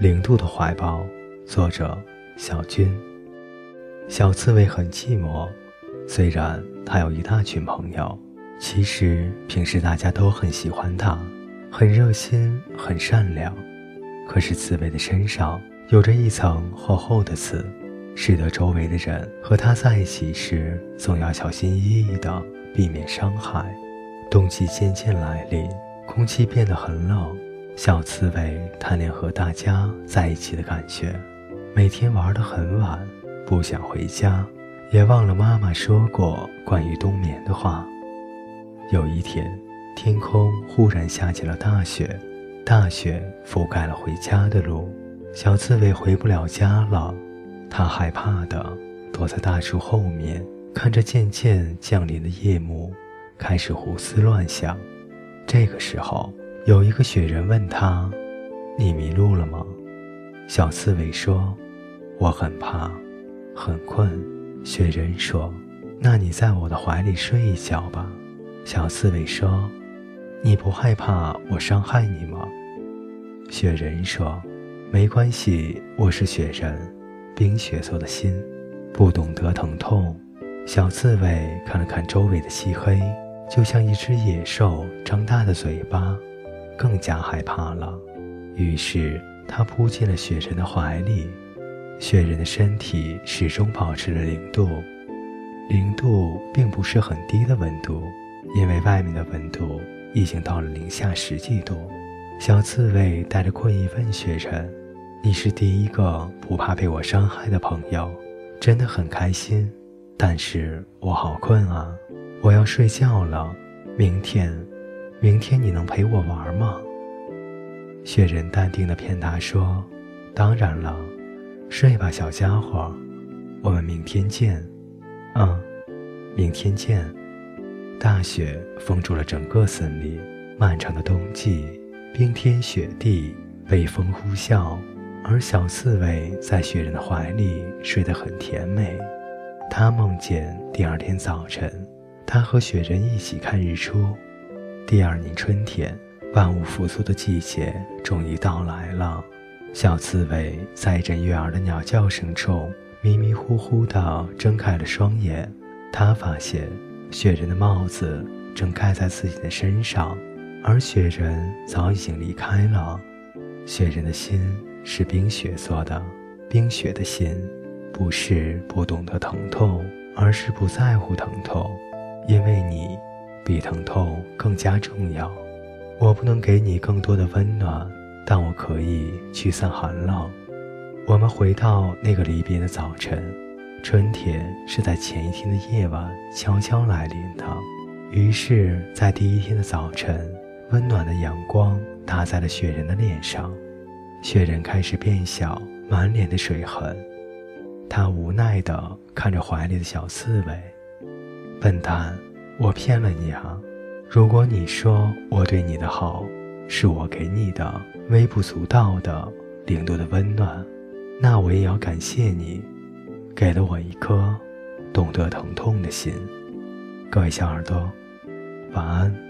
零度的怀抱，作者小军。小刺猬很寂寞，虽然它有一大群朋友，其实平时大家都很喜欢它，很热心，很善良。可是刺猬的身上有着一层厚厚的刺，使得周围的人和它在一起时总要小心翼翼的避免伤害。冬季渐渐来临，空气变得很冷。小刺猬贪恋和大家在一起的感觉，每天玩得很晚，不想回家，也忘了妈妈说过关于冬眠的话。有一天，天空忽然下起了大雪，大雪覆盖了回家的路，小刺猬回不了家了。它害怕的躲在大树后面，看着渐渐降临的夜幕，开始胡思乱想。这个时候。有一个雪人问他：“你迷路了吗？”小刺猬说：“我很怕，很困。”雪人说：“那你在我的怀里睡一觉吧。”小刺猬说：“你不害怕我伤害你吗？”雪人说：“没关系，我是雪人，冰雪做的心，不懂得疼痛。”小刺猬看了看周围的漆黑，就像一只野兽张大的嘴巴。更加害怕了，于是他扑进了雪人的怀里。雪人的身体始终保持着零度，零度并不是很低的温度，因为外面的温度已经到了零下十几度。小刺猬带着困意问雪人：“你是第一个不怕被我伤害的朋友，真的很开心。但是我好困啊，我要睡觉了。明天。”明天你能陪我玩吗？雪人淡定地骗他说：“当然了，睡吧，小家伙，我们明天见。”“嗯，明天见。”大雪封住了整个森林，漫长的冬季，冰天雪地，北风呼啸，而小刺猬在雪人的怀里睡得很甜美。他梦见第二天早晨，他和雪人一起看日出。第二年春天，万物复苏的季节终于到来了。小刺猬在一阵悦耳的鸟叫声中，迷迷糊糊地睁开了双眼。他发现，雪人的帽子正盖在自己的身上，而雪人早已经离开了。雪人的心是冰雪做的，冰雪的心，不是不懂得疼痛，而是不在乎疼痛，因为你。比疼痛更加重要。我不能给你更多的温暖，但我可以驱散寒冷。我们回到那个离别的早晨，春天是在前一天的夜晚悄悄来临的。于是，在第一天的早晨，温暖的阳光打在了雪人的脸上，雪人开始变小，满脸的水痕。他无奈地看着怀里的小刺猬，笨蛋。我骗了你啊！如果你说我对你的好是我给你的微不足道的零度的温暖，那我也要感谢你，给了我一颗懂得疼痛的心。各位小耳朵，晚安。